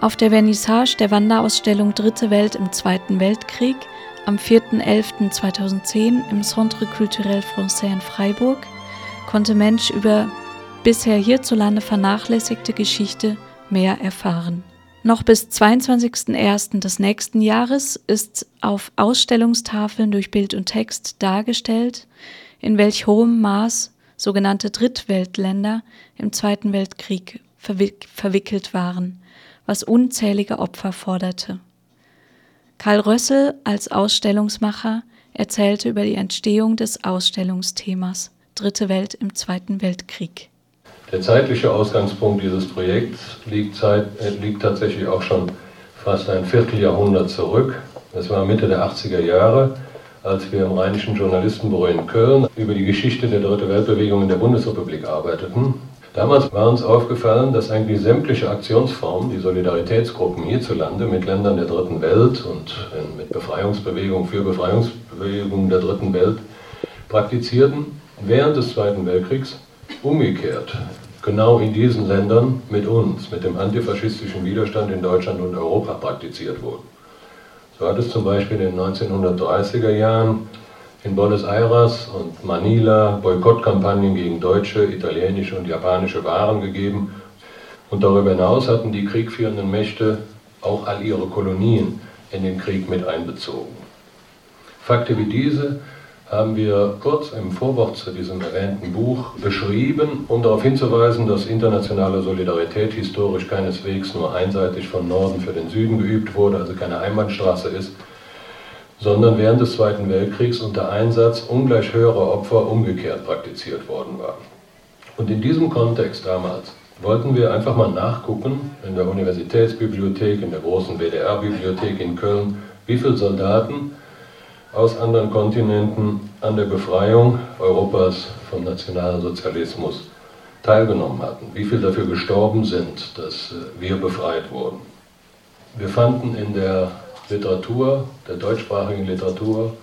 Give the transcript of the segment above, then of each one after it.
Auf der Vernissage der Wanderausstellung Dritte Welt im Zweiten Weltkrieg am 4.11.2010 im Centre Culturel Français in Freiburg konnte Mensch über bisher hierzulande vernachlässigte Geschichte mehr erfahren. Noch bis 22.01. des nächsten Jahres ist auf Ausstellungstafeln durch Bild und Text dargestellt, in welch hohem Maß sogenannte Drittweltländer im Zweiten Weltkrieg verwick verwickelt waren, was unzählige Opfer forderte. Karl Rössel als Ausstellungsmacher erzählte über die Entstehung des Ausstellungsthemas Dritte Welt im Zweiten Weltkrieg. Der zeitliche Ausgangspunkt dieses Projekts liegt, Zeit, äh, liegt tatsächlich auch schon fast ein Vierteljahrhundert zurück. Es war Mitte der 80er Jahre, als wir im Rheinischen Journalistenbüro in Köln über die Geschichte der Dritte Weltbewegung in der Bundesrepublik arbeiteten. Damals war uns aufgefallen, dass eigentlich sämtliche Aktionsformen, die Solidaritätsgruppen hierzulande mit Ländern der Dritten Welt und äh, mit Befreiungsbewegungen für Befreiungsbewegungen der Dritten Welt praktizierten, während des Zweiten Weltkriegs umgekehrt genau in diesen Ländern mit uns, mit dem antifaschistischen Widerstand in Deutschland und Europa praktiziert wurden. So hat es zum Beispiel in den 1930er Jahren in Buenos Aires und Manila Boykottkampagnen gegen deutsche, italienische und japanische Waren gegeben. Und darüber hinaus hatten die kriegführenden Mächte auch all ihre Kolonien in den Krieg mit einbezogen. Fakte wie diese haben wir kurz im Vorwort zu diesem erwähnten Buch beschrieben, um darauf hinzuweisen, dass internationale Solidarität historisch keineswegs nur einseitig von Norden für den Süden geübt wurde, also keine Einbahnstraße ist, sondern während des Zweiten Weltkriegs unter Einsatz ungleich höherer Opfer umgekehrt praktiziert worden war. Und in diesem Kontext damals wollten wir einfach mal nachgucken in der Universitätsbibliothek, in der großen WDR-Bibliothek in Köln, wie viele Soldaten aus anderen Kontinenten an der Befreiung Europas vom Nationalsozialismus teilgenommen hatten, wie viele dafür gestorben sind, dass äh, wir befreit wurden. Wir fanden in der Literatur, der deutschsprachigen Literatur,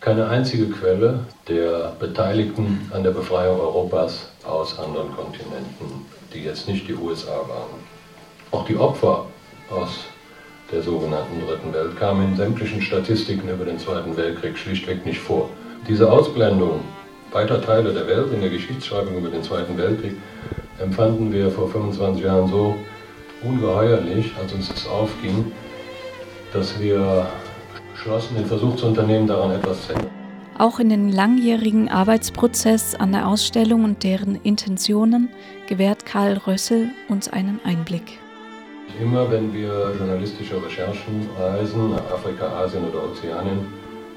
keine einzige Quelle der Beteiligten an der Befreiung Europas aus anderen Kontinenten, die jetzt nicht die USA waren. Auch die Opfer aus der sogenannten Dritten Welt kam in sämtlichen Statistiken über den Zweiten Weltkrieg schlichtweg nicht vor. Diese Ausblendung weiter Teile der Welt in der Geschichtsschreibung über den Zweiten Weltkrieg empfanden wir vor 25 Jahren so ungeheuerlich, als uns das aufging, dass wir beschlossen, den Versuch zu unternehmen, daran etwas zu ändern. Auch in den langjährigen Arbeitsprozess an der Ausstellung und deren Intentionen gewährt Karl Rössel uns einen Einblick. Immer wenn wir journalistische Recherchen, Reisen nach Afrika, Asien oder Ozeanien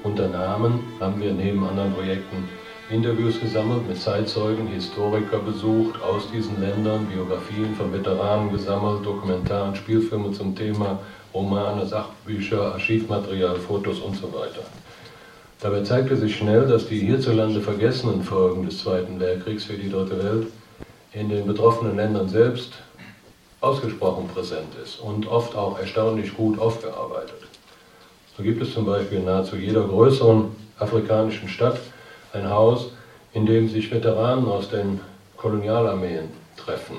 unternahmen, haben wir neben anderen Projekten Interviews gesammelt, mit Zeitzeugen, Historiker besucht aus diesen Ländern, Biografien von Veteranen gesammelt, Dokumentaren, Spielfilme zum Thema, Romane, Sachbücher, Archivmaterial, Fotos und so weiter. Dabei zeigte sich schnell, dass die hierzulande vergessenen Folgen des Zweiten Weltkriegs für die Dritte Welt in den betroffenen Ländern selbst ausgesprochen präsent ist und oft auch erstaunlich gut aufgearbeitet. So gibt es zum Beispiel in nahezu jeder größeren afrikanischen Stadt ein Haus, in dem sich Veteranen aus den Kolonialarmeen treffen.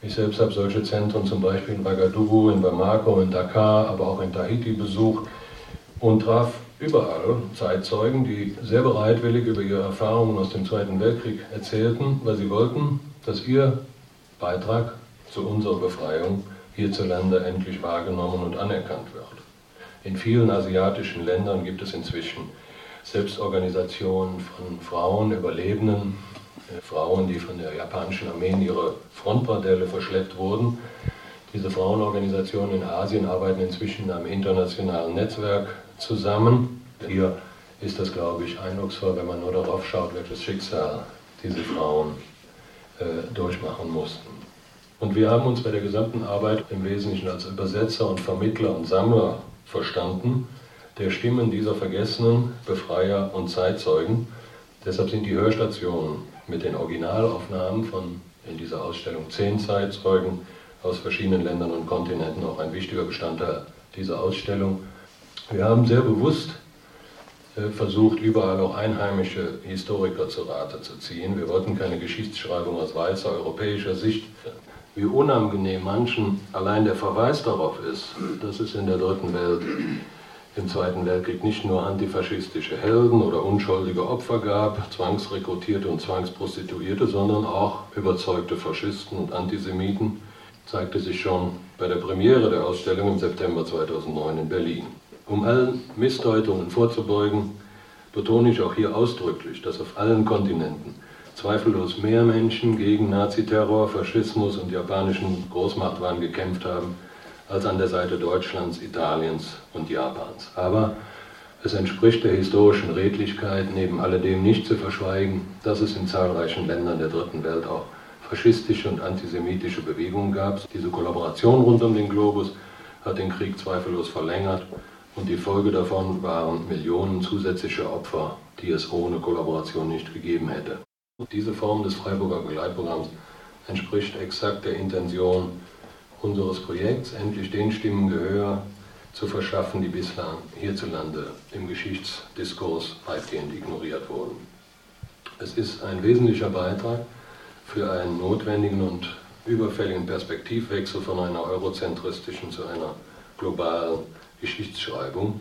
Ich selbst habe solche Zentren zum Beispiel in Ouagadougou, in Bamako, in Dakar, aber auch in Tahiti besucht und traf überall Zeitzeugen, die sehr bereitwillig über ihre Erfahrungen aus dem Zweiten Weltkrieg erzählten, weil sie wollten, dass ihr Beitrag zu unserer Befreiung hierzulande endlich wahrgenommen und anerkannt wird. In vielen asiatischen Ländern gibt es inzwischen Selbstorganisationen von Frauen, Überlebenden, Frauen, die von der japanischen Armee in ihre Frontbordelle verschleppt wurden. Diese Frauenorganisationen in Asien arbeiten inzwischen in einem internationalen Netzwerk zusammen. Hier ist das, glaube ich, eindrucksvoll, wenn man nur darauf schaut, welches Schicksal diese Frauen äh, durchmachen mussten. Und wir haben uns bei der gesamten Arbeit im Wesentlichen als Übersetzer und Vermittler und Sammler verstanden, der Stimmen dieser vergessenen Befreier und Zeitzeugen. Deshalb sind die Hörstationen mit den Originalaufnahmen von in dieser Ausstellung zehn Zeitzeugen aus verschiedenen Ländern und Kontinenten auch ein wichtiger Bestandteil dieser Ausstellung. Wir haben sehr bewusst äh, versucht, überall auch einheimische Historiker zu Rate zu ziehen. Wir wollten keine Geschichtsschreibung aus weißer europäischer Sicht wie unangenehm manchen allein der Verweis darauf ist, dass es in der dritten Welt im Zweiten Weltkrieg nicht nur antifaschistische Helden oder unschuldige Opfer gab, zwangsrekrutierte und zwangsprostituierte, sondern auch überzeugte Faschisten und Antisemiten, zeigte sich schon bei der Premiere der Ausstellung im September 2009 in Berlin. Um allen Missdeutungen vorzubeugen, betone ich auch hier ausdrücklich, dass auf allen Kontinenten zweifellos mehr Menschen gegen Naziterror, Faschismus und japanischen Großmachtwahn gekämpft haben, als an der Seite Deutschlands, Italiens und Japans. Aber es entspricht der historischen Redlichkeit neben alledem nicht zu verschweigen, dass es in zahlreichen Ländern der Dritten Welt auch faschistische und antisemitische Bewegungen gab. Diese Kollaboration rund um den Globus hat den Krieg zweifellos verlängert und die Folge davon waren Millionen zusätzliche Opfer, die es ohne Kollaboration nicht gegeben hätte. Diese Form des Freiburger Begleitprogramms entspricht exakt der Intention unseres Projekts, endlich den Stimmen Gehör zu verschaffen, die bislang hierzulande im Geschichtsdiskurs weitgehend ignoriert wurden. Es ist ein wesentlicher Beitrag für einen notwendigen und überfälligen Perspektivwechsel von einer eurozentristischen zu einer globalen Geschichtsschreibung,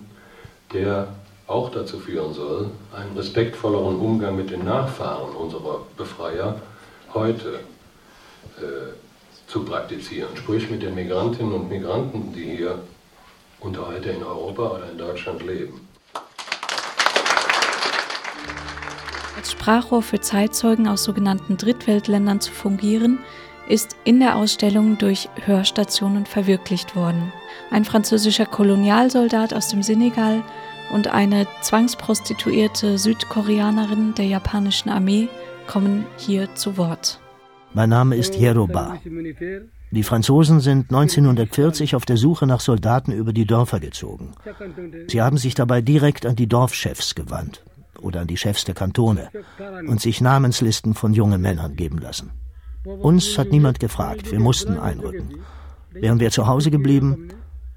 der auch dazu führen soll, einen respektvolleren Umgang mit den Nachfahren unserer Befreier heute äh, zu praktizieren. Sprich mit den Migrantinnen und Migranten, die hier und heute in Europa oder in Deutschland leben. Als Sprachrohr für Zeitzeugen aus sogenannten Drittweltländern zu fungieren, ist in der Ausstellung durch Hörstationen verwirklicht worden. Ein französischer Kolonialsoldat aus dem Senegal und eine zwangsprostituierte Südkoreanerin der japanischen Armee kommen hier zu Wort. Mein Name ist Yeroba. Die Franzosen sind 1940 auf der Suche nach Soldaten über die Dörfer gezogen. Sie haben sich dabei direkt an die Dorfchefs gewandt oder an die Chefs der Kantone und sich Namenslisten von jungen Männern geben lassen. Uns hat niemand gefragt, wir mussten einrücken. Wären wir zu Hause geblieben,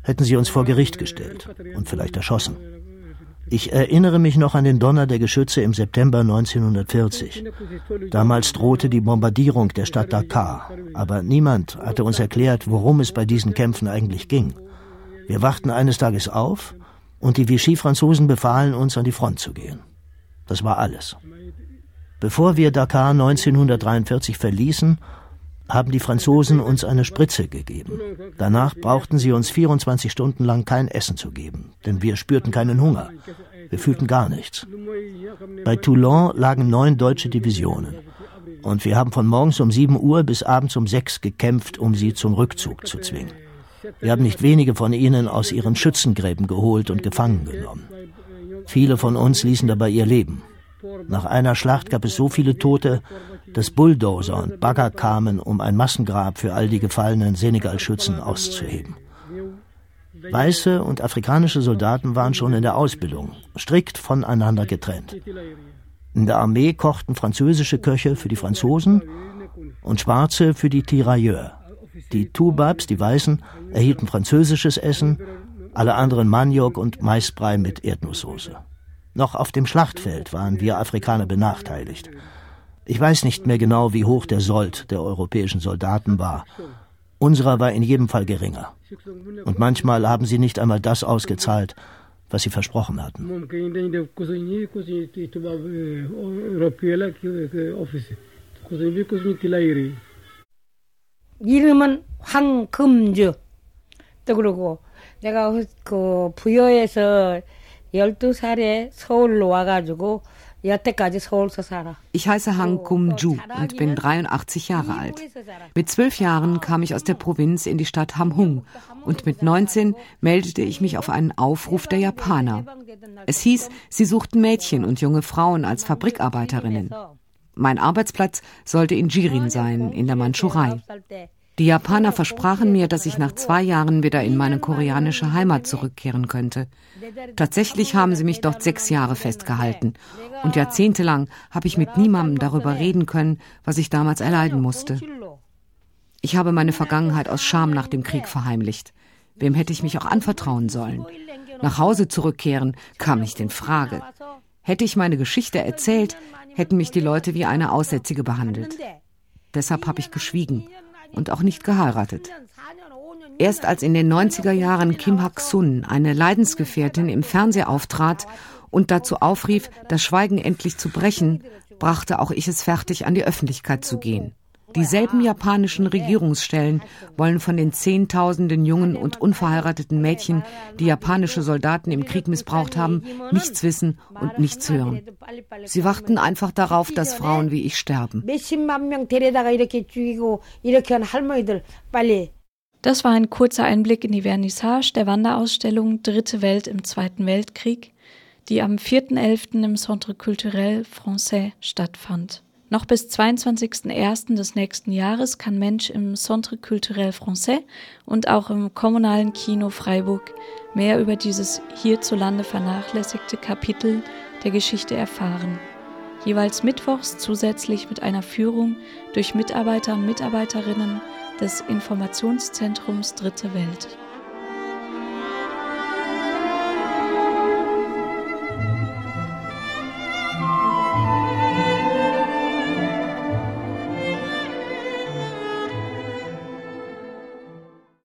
hätten sie uns vor Gericht gestellt und vielleicht erschossen. Ich erinnere mich noch an den Donner der Geschütze im September 1940. Damals drohte die Bombardierung der Stadt Dakar, aber niemand hatte uns erklärt, worum es bei diesen Kämpfen eigentlich ging. Wir wachten eines Tages auf und die Vichy-Franzosen befahlen uns, an die Front zu gehen. Das war alles. Bevor wir Dakar 1943 verließen, haben die Franzosen uns eine Spritze gegeben. Danach brauchten sie uns 24 Stunden lang kein Essen zu geben, denn wir spürten keinen Hunger. Wir fühlten gar nichts. Bei Toulon lagen neun deutsche Divisionen. Und wir haben von morgens um 7 Uhr bis abends um 6 gekämpft, um sie zum Rückzug zu zwingen. Wir haben nicht wenige von ihnen aus ihren Schützengräben geholt und gefangen genommen. Viele von uns ließen dabei ihr Leben. Nach einer Schlacht gab es so viele Tote, dass Bulldozer und Bagger kamen, um ein Massengrab für all die gefallenen Senegal-Schützen auszuheben. Weiße und afrikanische Soldaten waren schon in der Ausbildung, strikt voneinander getrennt. In der Armee kochten französische Köche für die Franzosen und Schwarze für die Tirailleurs. Die Tubabs, die Weißen, erhielten französisches Essen, alle anderen Maniok und Maisbrei mit Erdnusssoße. Noch auf dem Schlachtfeld waren wir Afrikaner benachteiligt. Ich weiß nicht mehr genau, wie hoch der Sold der europäischen Soldaten war. Unserer war in jedem Fall geringer. Und manchmal haben sie nicht einmal das ausgezahlt, was sie versprochen hatten. 이름은 황금주. 또 그러고 내가 그 부여에서 12살에 서울로 와가지고 Ich heiße Hang Kum Ju und bin 83 Jahre alt. Mit zwölf Jahren kam ich aus der Provinz in die Stadt Hamhung und mit 19 meldete ich mich auf einen Aufruf der Japaner. Es hieß, sie suchten Mädchen und junge Frauen als Fabrikarbeiterinnen. Mein Arbeitsplatz sollte in Jirin sein, in der Mandschurei. Die Japaner versprachen mir, dass ich nach zwei Jahren wieder in meine koreanische Heimat zurückkehren könnte. Tatsächlich haben sie mich dort sechs Jahre festgehalten und jahrzehntelang habe ich mit niemandem darüber reden können, was ich damals erleiden musste. Ich habe meine Vergangenheit aus Scham nach dem Krieg verheimlicht. Wem hätte ich mich auch anvertrauen sollen? Nach Hause zurückkehren kam nicht in Frage. Hätte ich meine Geschichte erzählt, hätten mich die Leute wie eine Aussätzige behandelt. Deshalb habe ich geschwiegen und auch nicht geheiratet. Erst als in den 90er Jahren Kim Hak-sun, eine Leidensgefährtin, im Fernseher auftrat und dazu aufrief, das Schweigen endlich zu brechen, brachte auch ich es fertig, an die Öffentlichkeit zu gehen. Dieselben japanischen Regierungsstellen wollen von den Zehntausenden jungen und unverheirateten Mädchen, die japanische Soldaten im Krieg missbraucht haben, nichts wissen und nichts hören. Sie warten einfach darauf, dass Frauen wie ich sterben. Das war ein kurzer Einblick in die Vernissage der Wanderausstellung Dritte Welt im Zweiten Weltkrieg, die am 4.11. im Centre Culturel Français stattfand. Noch bis 22.01. des nächsten Jahres kann Mensch im Centre Culturel Français und auch im kommunalen Kino Freiburg mehr über dieses hierzulande vernachlässigte Kapitel der Geschichte erfahren. Jeweils mittwochs zusätzlich mit einer Führung durch Mitarbeiter und Mitarbeiterinnen des Informationszentrums Dritte Welt.